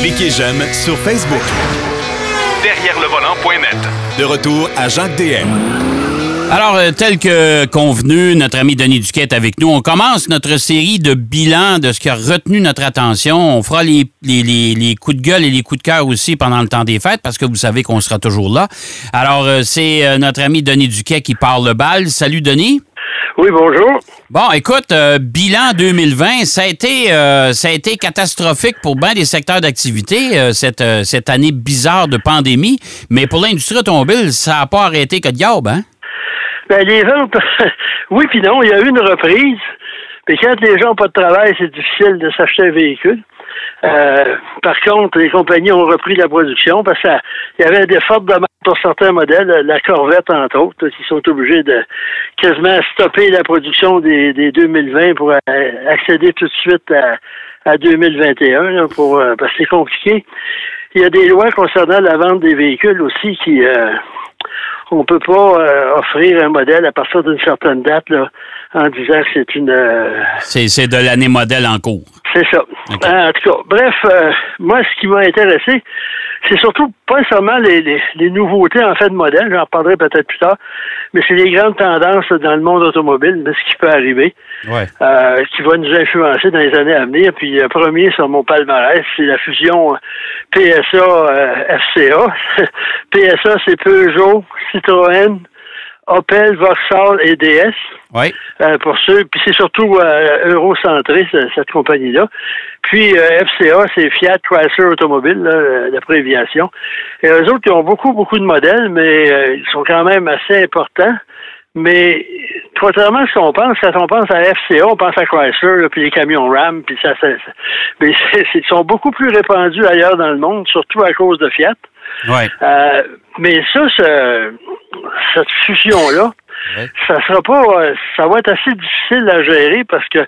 Cliquez j'aime sur Facebook. Derrière le volant.net. De retour à Jacques DM. Alors, euh, tel que convenu, notre ami Denis Duquet est avec nous. On commence notre série de bilans de ce qui a retenu notre attention. On fera les, les, les, coups de gueule et les coups de cœur aussi pendant le temps des fêtes parce que vous savez qu'on sera toujours là. Alors, euh, c'est euh, notre ami Denis Duquet qui parle le bal. Salut, Denis. Oui, bonjour. Bon, écoute, bilan 2020, ça a été ça a été catastrophique pour bien des secteurs d'activité cette, cette année bizarre de pandémie, mais pour l'industrie automobile, ça n'a pas arrêté que de diable, hein? Ben, les ventes, oui puis non, il y a eu une reprise. Mais quand les gens n'ont pas de travail, c'est difficile de s'acheter un véhicule. Euh, par contre, les compagnies ont repris la production parce qu'il y avait des fortes demandes pour certains modèles, la Corvette entre autres, qui sont obligés de quasiment stopper la production des, 2020 pour accéder tout de suite à, 2021 pour euh, parce que c'est compliqué. Il y a des lois concernant la vente des véhicules aussi qui euh, on peut pas euh, offrir un modèle à partir d'une certaine date là, en disant que c'est une. Euh, c'est de l'année modèle en cours. C'est ça. En tout cas, bref, euh, moi, ce qui m'a intéressé, c'est surtout pas seulement les, les, nouveautés en fait de modèle, j'en parlerai peut-être plus tard, mais c'est les grandes tendances dans le monde automobile, de ce qui peut arriver, euh, qui va nous influencer dans les années à venir. Puis le premier sur mon palmarès, c'est la fusion PSA-FCA. PSA, c'est Peugeot, Citroën, Opel, Vauxhall et DS. Oui. Euh, pour ceux, puis c'est surtout euh, eurocentré, cette compagnie-là. Puis euh, FCA, c'est Fiat Chrysler Automobile, l'abréviation. Et eux autres, ils ont beaucoup, beaucoup de modèles, mais ils sont quand même assez importants. Mais contrairement à ce qu'on pense, quand on pense à FCA, on pense à Chrysler, puis les camions Ram, puis ça, ça, mais ils sont beaucoup plus répandus ailleurs dans le monde, surtout à cause de Fiat. Ouais. Euh, mais ça, cette fusion-là, ça sera pas, euh, ça va être assez difficile à gérer parce que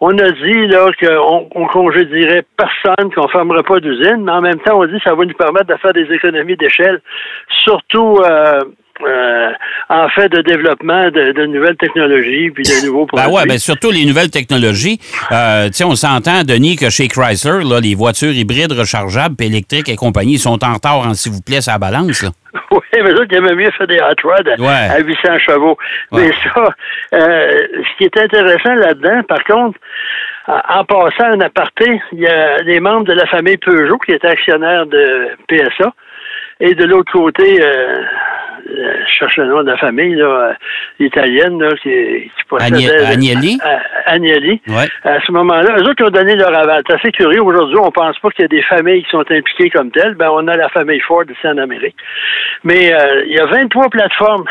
on a dit là qu'on on congédierait personne, qu'on fermerait pas d'usine, mais en même temps on dit que ça va nous permettre de faire des économies d'échelle, surtout euh, euh, en fait de développement de, nouvelles technologies puis de nouveaux produits. Ben ouais, ben surtout les nouvelles technologies. Euh, tu sais, on s'entend, Denis, que chez Chrysler, là, les voitures hybrides rechargeables, puis électriques et compagnie sont en retard, en s'il vous plaît, sa balance. Là. Oui, mais ça, il mieux fait des hot rods à, 800 chevaux. Mais ça, euh, ce qui est intéressant là-dedans, par contre, en passant un aparté, il y a des membres de la famille Peugeot qui étaient actionnaires de PSA. Et de l'autre côté, euh, je cherche le nom de la famille là, euh, italienne là, qui, qui possédait... Agnelli? Agnelli. Ouais. À ce moment-là, eux autres qui ont donné leur aval. C'est assez curieux. Aujourd'hui, on pense pas qu'il y a des familles qui sont impliquées comme telles. Ben, on a la famille Ford ici en Amérique. Mais euh, il y a 23 plateformes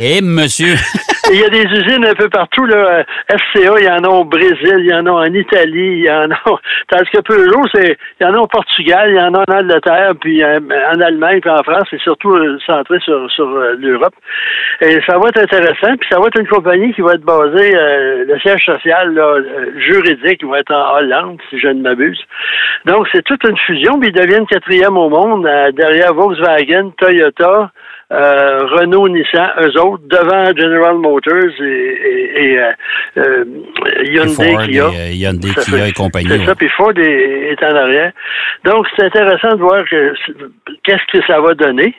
Eh, monsieur! il y a des usines un peu partout, là. FCA, il y en a au Brésil, il y en a en Italie, il y en a. Tandis que Peugeot, c'est, il y en a au Portugal, il y en a en Angleterre, puis euh, en Allemagne, puis en France, c'est surtout euh, centré sur, sur euh, l'Europe. Et ça va être intéressant, puis ça va être une compagnie qui va être basée, le siège social, là, juridique, va être en Hollande, si je ne m'abuse. Donc, c'est toute une fusion, puis ils deviennent quatrième au monde, derrière Volkswagen, Toyota, euh, Renault, Nissan, eux autres, devant General Motors et, et, euh, euh Hyundai, Kia. Et, Hyundai, Kia et compagnie. C'est ça, puis Ford est, en arrière. Donc, c'est intéressant de voir qu'est-ce que ça va donner.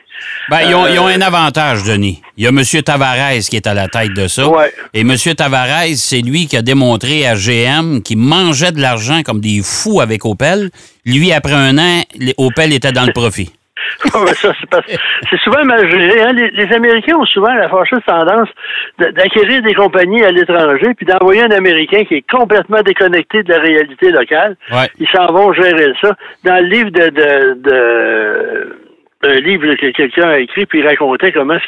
Ben, ils, ont, ils, ont, un avantage, Denis. Il y a M. Tavares qui est à la tête de ça. Ouais. Et M. Tavares, c'est lui qui a démontré à GM qu'il mangeait de l'argent comme des fous avec Opel. Lui, après un an, Opel était dans le profit. c'est souvent mal géré. Hein. Les, Américains ont souvent la fâcheuse tendance d'acquérir des compagnies à l'étranger puis d'envoyer un Américain qui est complètement déconnecté de la réalité locale. Ils s'en vont gérer ça. Dans le livre de, de, un livre que quelqu'un a écrit, puis il racontait comment est-ce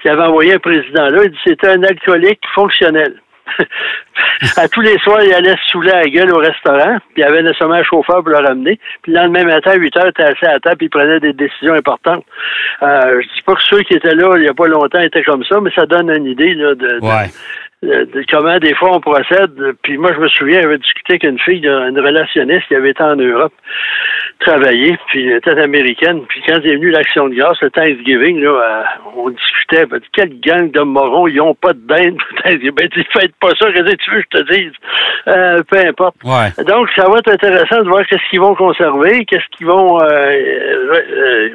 qu'il avait envoyé un président là. Il dit c'était un alcoolique fonctionnel. à tous les soirs, il allait se saouler à la gueule au restaurant, puis il avait nécessairement un chauffeur pour le ramener. Puis le lendemain matin, à 8 heures, il était assis à la table, puis il prenait des décisions importantes. Euh, je dis pas que ceux qui étaient là il n'y a pas longtemps étaient comme ça, mais ça donne une idée là, de, de, comment des fois on procède. Puis moi, je me souviens, j'avais discuté avec une fille, une relationniste qui avait été en Europe. Travailler, puis elle était américaine. Puis quand est venu l'Action de grâce, le Thanksgiving, là, euh, on discutait, ben, quelle gang de morons, ils ont pas de dinde. ben, tu faites pas ça, qu'est-ce que tu veux que je te dise? Euh, peu importe. Donc, ça va être intéressant de voir qu'est-ce qu'ils vont conserver, qu'est-ce qu'ils vont euh,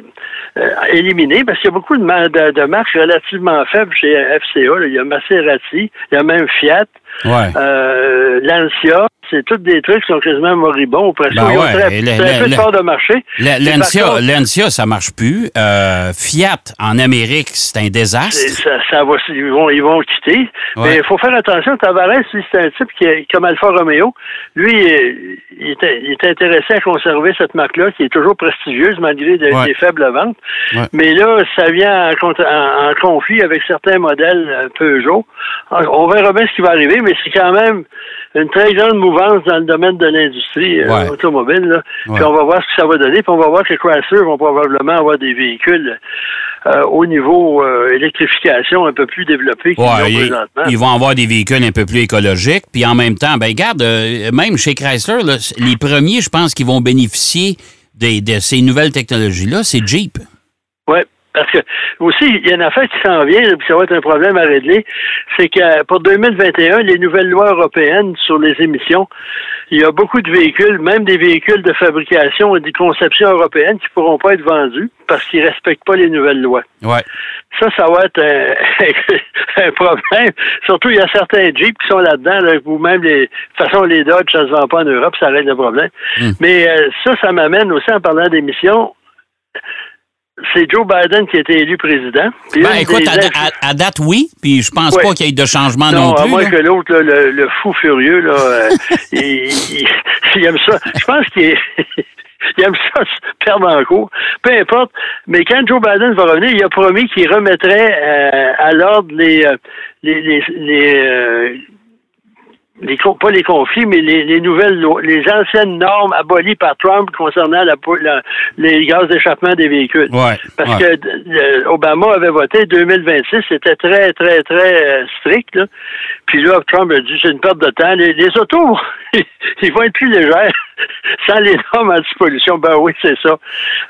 éliminer, parce qu'il y a beaucoup de, de, marques relativement faibles chez FCA. Il y a Maserati, il y a même Fiat. Euh, Lancia, c'est tous des trucs qui sont quasiment moribonds. Presque. Ben ouais. très, très peu de part de marché. Lancia, ça marche plus. Euh, Fiat, en Amérique, c'est un désastre. Ça, ça va, ils, vont, ils vont quitter. Mais il faut faire attention. Tavares, c'est un type qui est comme Alfa Romeo. Lui, il est, il est intéressé à conserver cette marque-là, qui est toujours prestigieuse malgré des, faibles ventes. Mais là, ça vient en, en, conflit avec certains modèles euh, Peugeot. On verra bien ce qui va arriver, mais c'est quand même une très grande mouvance dans le domaine de l'industrie euh, automobile. Puis on va voir ce que ça va donner. Puis on va voir que Chrysler vont probablement avoir des véhicules euh, au niveau euh, électrification un peu plus développés qu'ils ils, présentement. Ils vont avoir des véhicules un peu plus écologiques. Puis en même temps, ben regarde, même chez Chrysler, les premiers, je pense, qui vont bénéficier de ces nouvelles technologies-là, c'est Jeep. Oui. Parce que aussi, il y a une affaire qui s'en vient, puis ça va être un problème à régler, c'est que pour 2021, les nouvelles lois européennes sur les émissions, il y a beaucoup de véhicules, même des véhicules de fabrication et des conceptions européennes qui ne pourront pas être vendus parce qu'ils ne respectent pas les nouvelles lois. Ouais. Ça, ça va être un, problème. Surtout, il y a certains Jeeps qui sont là-dedans, là, ou même les, de toute façon, les Dodge, ça ne se vend pas en Europe, ça règle le problème. Hmm. Mais euh, ça, ça m'amène aussi en parlant d'émissions c'est Joe Biden qui a été élu président. ben, écoute, à, date, oui, puis je pense pas qu'il y ait de changement non, non plus. À moins que l'autre, le, fou furieux, là, euh, il, aime ça. Je pense qu'il aime ça perdre en cours. Peu importe. Mais quand Joe Biden va revenir, il a promis qu'il remettrait euh, à l'ordre les, euh, les, les, les les, pas les conflits, mais les, les, nouvelles les anciennes normes abolies par Trump concernant la, les gaz d'échappement des véhicules. Parce que euh, Obama avait voté 2026, c'était très, très, très euh, strict. Là. Puis là, Trump a dit c'est une perte de temps. Les, les autos, ils vont être plus légers sans les normes anti-pollution. Ben oui, c'est ça.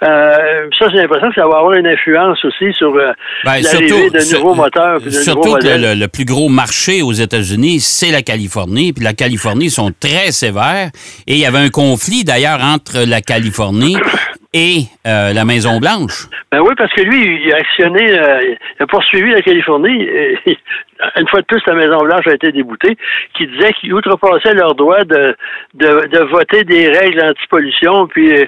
Euh, ça, j'ai l'impression que ça va avoir une influence aussi sur euh, ben, l'arrivée de nouveaux moteurs. surtout que le, plus gros marché aux États-Unis, c'est la Californie. Puis la Californie sont très sévères. Et il y avait un conflit d'ailleurs entre la Californie et euh, la Maison-Blanche. Ben oui, parce que lui, il a actionné, euh, il a poursuivi la Californie. une fois de plus, la Maison-Blanche a été déboutée, qui disait qu'ils outrepassaient leur droit de, de, voter des règles anti-pollution, puis euh,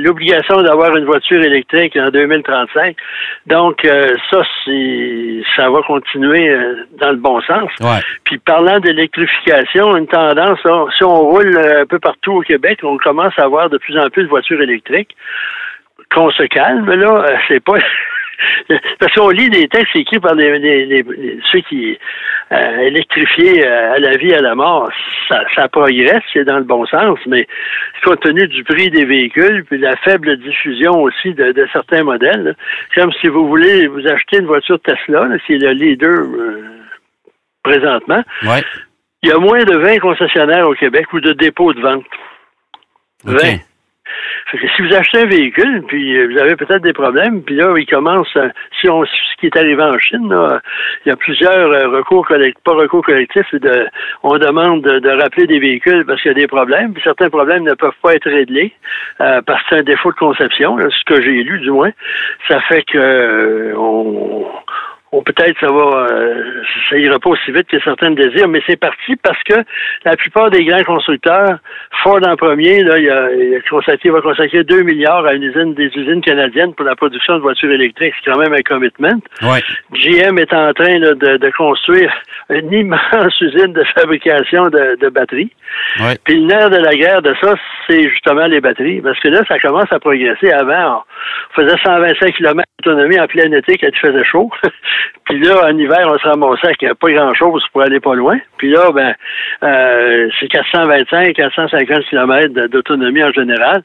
l'obligation d'avoir une voiture électrique en 2035. Donc, ça, ça va continuer dans le bon sens. Puis parlant d'électrification, une tendance, si on roule un peu partout au Québec, on commence à avoir de plus en plus de voitures électriques qu'on se calme, là, euh, c'est pas. Parce qu'on lit des textes écrits par les, ceux qui euh, électrifiés euh, à la vie, à la mort, ça, ça progresse, c'est dans le bon sens, mais compte tenu du prix des véhicules, puis la faible diffusion aussi de, certains modèles, comme si vous voulez vous acheter une voiture Tesla, qui est le leader présentement, il y a moins de 20 concessionnaires au Québec ou de dépôts de vente. 20 si vous achetez un véhicule, puis euh, vous avez peut-être des problèmes, puis là, il commence, si on, ce qui est arrivé en Chine, il y a plusieurs euh, recours collectifs, pas recours collectifs, de, on demande de, rappeler des véhicules parce qu'il y a des problèmes, puis certains problèmes ne peuvent pas être réglés euh, parce que c'est un défaut de conception, ce que j'ai lu du moins. Ça fait que on, peut-être ça va, euh, ça ira pas aussi vite que certains désirent, mais c'est parti parce que la plupart des grands constructeurs, Ford en premier, là, il, a, il, consacré, va consacrer 2 milliards à une usine des usines canadiennes pour la production de voitures électriques. C'est quand même un commitment. GM est en train de, de, construire une immense usine de fabrication de, de batteries. Puis le nerf de la guerre de ça, c'est justement les batteries. Parce que là, ça commence à progresser. Avant, on faisait 125 km d'autonomie en plein été il faisait chaud. Puis là, en hiver, on se ramassait avec pas grand-chose pour aller pas loin. Puis là, ben, euh, c'est 425, 450 km d'autonomie en général.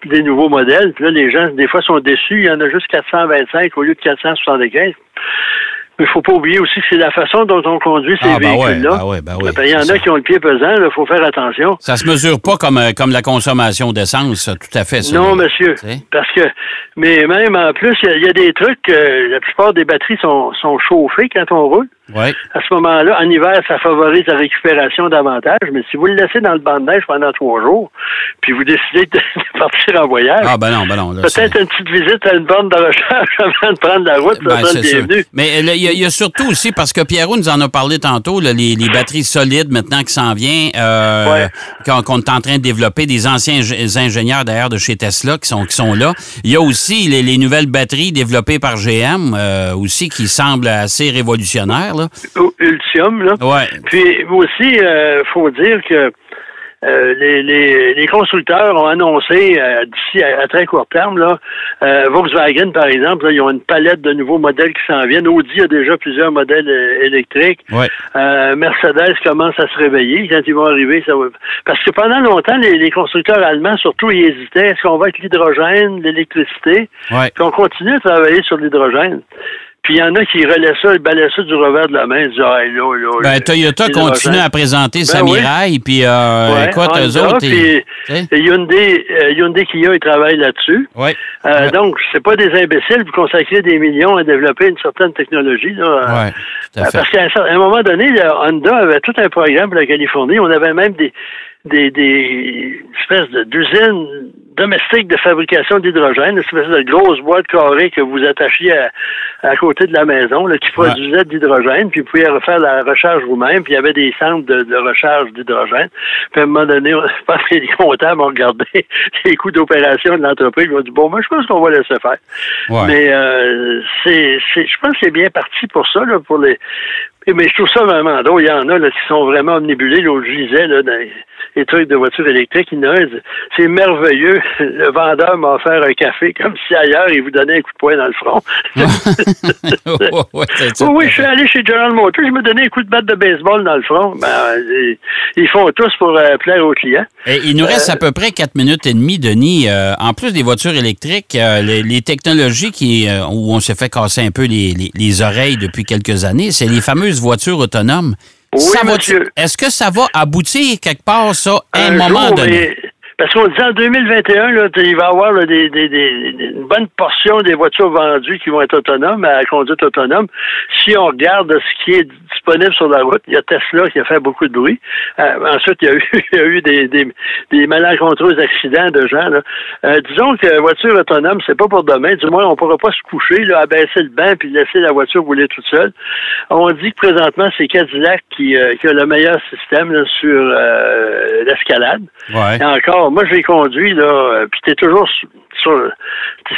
Puis des nouveaux modèles. Puis là, les gens, des fois, sont déçus. Il y en a juste 425 au lieu de 475. Mais il faut pas oublier aussi que c'est la façon dont on conduit ces Ah, ben véhicules-là. ben ouais, ben ouais, Il y en a qui ont le pied pesant, il faut faire attention. Ça se mesure pas comme, euh, comme la consommation d'essence, tout à fait. ça. Non, monsieur. Parce que, mais même en plus, il y y, a des trucs, euh, la plupart des batteries sont, sont chauffées quand on roule. Ouais. À ce moment-là, en hiver, ça favorise la récupération davantage, mais si vous le laissez dans le banc de neige pendant trois jours, puis vous décidez de, de partir en voyage, Ah, ben non, ben non. peut-être une petite visite à une borne de recharge avant de prendre la route, ça Ben, sûr. bienvenu. Mais euh, il y, a- il y a surtout aussi, parce que Pierrot nous en a parlé tantôt, là, les, les batteries solides maintenant qui s'en vient, euh, Ouais. qu'on est en train de développer, des anciens ing- ingénieurs d'ailleurs de chez Tesla qui sont, qui sont là. Il y a aussi les, les nouvelles batteries développées par GM euh, aussi qui semblent assez révolutionnaires. Là. Ultium, là. Ouais. Puis aussi, il faut dire que euh, les, les, les constructeurs ont annoncé euh, d'ici à, à très court terme, là, euh, Volkswagen, par exemple, là, ils ont une palette de nouveaux modèles qui s'en viennent. Audi a déjà plusieurs modèles euh, électriques. Ouais. Euh, Mercedes commence à se réveiller. Quand ils vont arriver, ça va. Parce que pendant longtemps, les, les constructeurs allemands, surtout, ils hésitaient. Est-ce qu'on va être l'hydrogène, l'électricité? Ouais. Puis on continue à travailler sur l'hydrogène. Puis il y en a qui relaient ça, ils balaient ça du revers de la main, ils disaient, ah, là, là, Ben, là, Toyota continue à présenter sa Ben oui. Puis euh, Ouais, écoute, eux autres, puis Hyundai, euh, Hyundai Kia, ils travaillent là-dessus. Ouais. Euh, Ouais. Donc, c'est pas des imbéciles pour consacrer des millions à développer une certaine technologie. Là, Euh, Ouais, tout à fait. Parce qu'à un, moment donné, Honda avait tout un programme pour la Californie. On avait même des, des, des espèces de- d'usines domestiques de fabrication d'hydrogène, une espèce de grosse boîte carrée que vous attachiez à, à côté de la maison, là, qui Ouais. produisait de l'hydrogène, puis vous pouviez refaire la recharge vous-même, puis il y avait des centres de, de recharge d'hydrogène. Puis à un moment donné, on- je pense que les comptables ont regardé les coûts d'opération de l'entreprise, ils ont dit, bon, moi, je pense qu'on va laisser faire. Ouais. Mais euh, c'est, c'est, je pense que c'est bien parti pour ça, là, pour les. Mais je trouve ça vraiment drôle. Il y en a là, qui sont vraiment omnibulés. Là, je lisais là, dans les- trucs de voitures électriques. Il en c'est merveilleux. Le vendeur m'a offert un café comme si ailleurs il vous donnait un coup de poing dans le front. Ouais, oui, je suis allé chez General Motors, je me donnais un coup de batte de baseball dans le front. Ben, euh, ils font tous pour euh, plaire aux clients. Et il nous reste à peu près 4 minutes et demie, Denis. Euh, en plus des voitures électriques, euh, les, les technologies qui, euh, où on s'est fait casser un peu les, les- les oreilles depuis quelques années, c'est les fameuses voitures autonomes. Oui, Ça va- monsieur. Est-ce que ça va aboutir quelque part, ça, à un, Un moment jour, donné? Parce qu'on dit en 2021, là, il va y avoir là, des, des- des- une bonne portion des voitures vendues qui vont être autonomes, à conduite autonome. Si on regarde ce qui est disponible sur la route, il y a Tesla qui a fait beaucoup de bruit. Euh, ensuite, il y a eu, il y a eu des, des, des malencontreux accidents de gens. Là. Euh, disons que la voiture autonome, c'est pas pour demain. Du moins, on pourra pas se coucher, là, abaisser le banc puis laisser la voiture rouler toute seule. On dit que présentement, c'est Cadillac qui, euh, qui a le meilleur système là, sur euh, l'escalade. Ouais. Et encore, moi, je l'ai conduit, là, euh, puis t'es toujours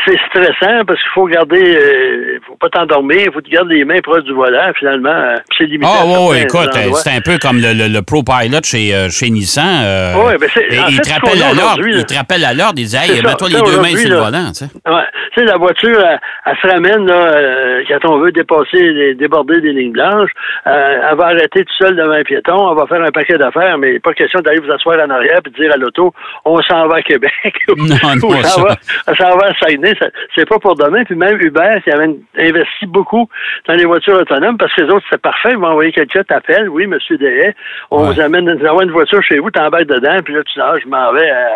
c'est stressant parce qu'il faut garder... euh, faut pas t'endormir, il faut te garder les mains proches du volant, finalement. euh, c'est limité Ah oui, oui, certains écoute, euh, c'est un peu comme le, le, le Pro Pilot chez, euh, chez Nissan. euh, Ouais, ben c'est- il te rappelle à l'ordre. Il te rappelle à l'ordre. Il dit, hey, mets-toi les deux mains sur le volant. Tu sais. Ouais. Tu sais, la voiture, elle, elle se ramène, là, quand on veut dépasser, les, déborder des lignes blanches. Elle va arrêter tout seul devant un piéton. Elle va faire un paquet d'affaires, mais pas question d'aller vous asseoir en arrière et de dire à l'auto, on s'en va à Québec. Non, non, ça. va, s'en va. Ça- C'est pas pour demain. Puis même Uber, qui avait investi beaucoup dans les voitures autonomes, parce que les autres, c'est parfait. Ils vont envoyer quelqu'un, t'appelle. Oui, monsieur Dehaye, on Ouais. vous amène, nous envoie une voiture chez vous, t'embarques dedans, puis là, tu dis, ah, je m'en vais à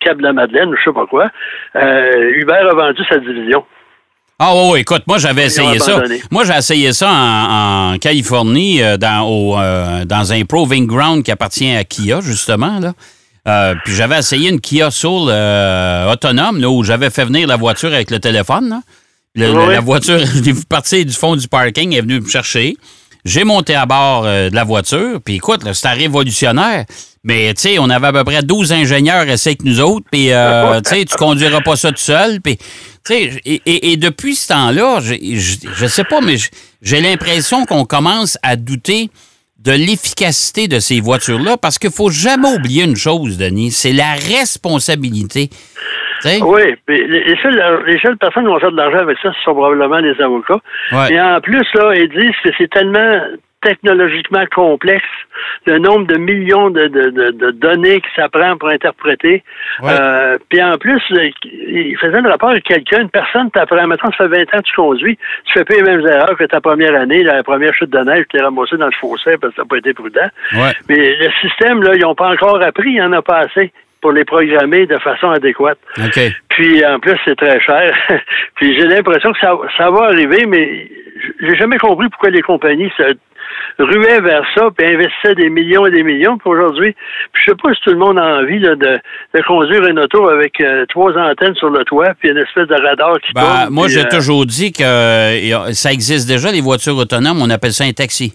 Cap de la Madeleine, ou je sais pas quoi. Euh, Uber a vendu sa division. Ah oui, oui, écoute, moi j'avais essayé ça. Moi j'ai essayé ça en, en Californie, euh, dans, au, euh, dans un Proving Ground qui appartient à Kia, justement. Là. Euh, puis j'avais essayé une Kia Soul euh, autonome, là, où j'avais fait venir la voiture avec le téléphone. là. Le- le- Oui. La voiture, je l'ai vu partir du fond du parking, elle est venue me chercher. J'ai monté à bord euh, de la voiture, puis écoute, c'était révolutionnaire. Mais tu sais, on avait à peu près 12 ingénieurs essayés que nous autres, puis euh, tu sais, tu conduiras pas ça tout seul, puis tu sais, et, et- et depuis ce temps-là, je je sais pas, mais j'ai l'impression qu'on commence à douter de l'efficacité de ces voitures-là, parce qu'il faut jamais oublier une chose, Denis, c'est la responsabilité. Tu sais? Oui, les, les seules, les seules personnes qui vont faire de l'argent avec ça, ce sont probablement les avocats. Ouais. Et en plus, là, ils disent que c'est tellement technologiquement complexe, le nombre de millions de, de, données que ça prend pour interpréter. Euh, puis en plus, il faisait le rapport avec quelqu'un, une personne t'apprend, maintenant ça fait 20 ans que tu conduis, tu fais pas les mêmes erreurs que ta première année, la première chute de neige, tu t'es ramassé dans le fossé parce que ça n'a pas été prudent. Mais le système, là, ils n'ont pas encore appris, il n'y en a pas assez pour les programmer de façon adéquate. Puis en plus, c'est très cher. puis j'ai l'impression que ça, ça va arriver, mais j'ai jamais compris pourquoi les compagnies se ruaient vers ça puis investissaient des millions et des millions. Puis aujourd'hui, je sais pas si tout le monde a envie de, de, conduire une auto avec euh, trois antennes sur le toit puis une espèce de radar qui ben, Moi, j'ai euh, toujours dit que euh, ça existe déjà, les voitures autonomes. On appelle ça un taxi.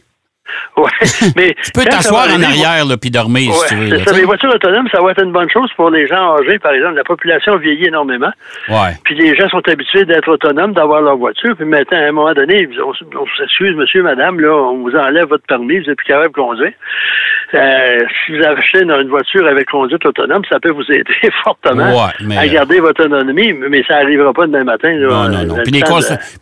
Ouais, mais tu peux t'asseoir en arrière là, puis dormir si tu veux. ça, les voitures autonomes, ça va être une bonne chose pour les gens âgés, par exemple. La population vieillit énormément. Ouais. Puis les gens sont habitués d'être autonomes, d'avoir leur voiture. Puis maintenant, à un moment donné, on, s'excuse, monsieur, madame, là, on vous enlève votre permis, vous n'êtes plus capable de conduire. Euh, si vous achetez une, voiture avec conduite autonome, ça peut vous aider fortement à garder votre autonomie, mais ça n'arrivera pas demain matin. non, non, non. Puis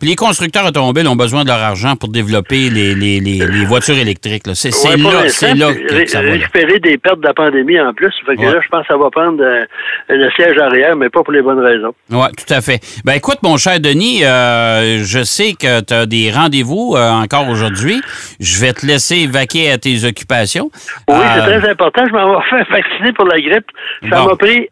les, constructeurs automobiles ont besoin de leur argent pour développer les, les, les voitures électriques. C'est là, c'est là que ça va. Récupérer des pertes de la pandémie en plus. Fait que là, je pense que ça va prendre euh, le siège arrière, mais pas pour les bonnes raisons. Oui, tout à fait. Ben écoute, mon cher Denis, euh, je sais que tu as des rendez-vous euh, encore aujourd'hui. Je vais te laisser vaquer à tes occupations. Oui, c'est très important. Je m'en vais faire vacciner pour la grippe. Ça m'a pris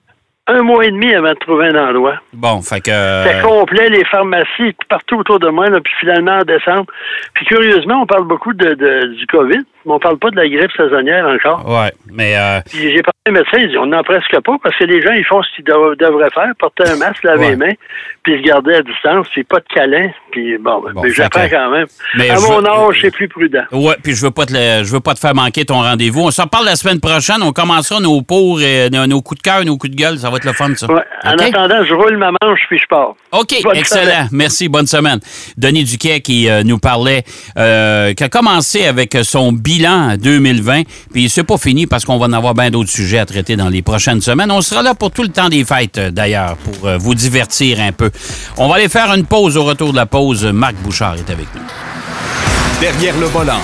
un mois et demi avant de trouver un endroit. Bon, fait que. C'était complet, les pharmacies partout autour de moi, puis finalement en décembre. Puis curieusement, on parle beaucoup de, du COVID, mais on parle pas de la grippe saisonnière encore. Oui, mais. Euh... J'ai parlé à un médecin, il dit on n'en presque pas parce que les gens, ils font ce qu'ils devraient faire, porter un masque, laver les mains, puis se garder à distance, c'est pas de câlin. Puis bon, ben, mais j'apprends quand même. Mais à mon âge, c'est plus prudent. Oui, puis je veux pas te je veux pas te faire manquer ton rendez-vous. On s'en parle la semaine prochaine. On commencera nos pour, et nos coups de cœur, nos coups de gueule. Ça va être le fun, ça. Ouais. En attendant, je roule ma manche puis je pars. OK, excellent. Merci. Bonne semaine. Denis Duquet qui euh, nous parlait, euh, qui a commencé avec son bilan 2020. Puis c'est pas fini parce qu'on va en avoir bien d'autres sujets à traiter dans les prochaines semaines. On sera là pour tout le temps des fêtes, euh, d'ailleurs, pour vous divertir un peu. On va aller faire une pause au retour de la pause. Marc Bouchard est avec nous. Derrière le volant.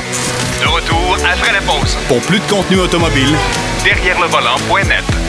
De retour après la pause. Pour plus de contenu automobile, derrière le volant.net.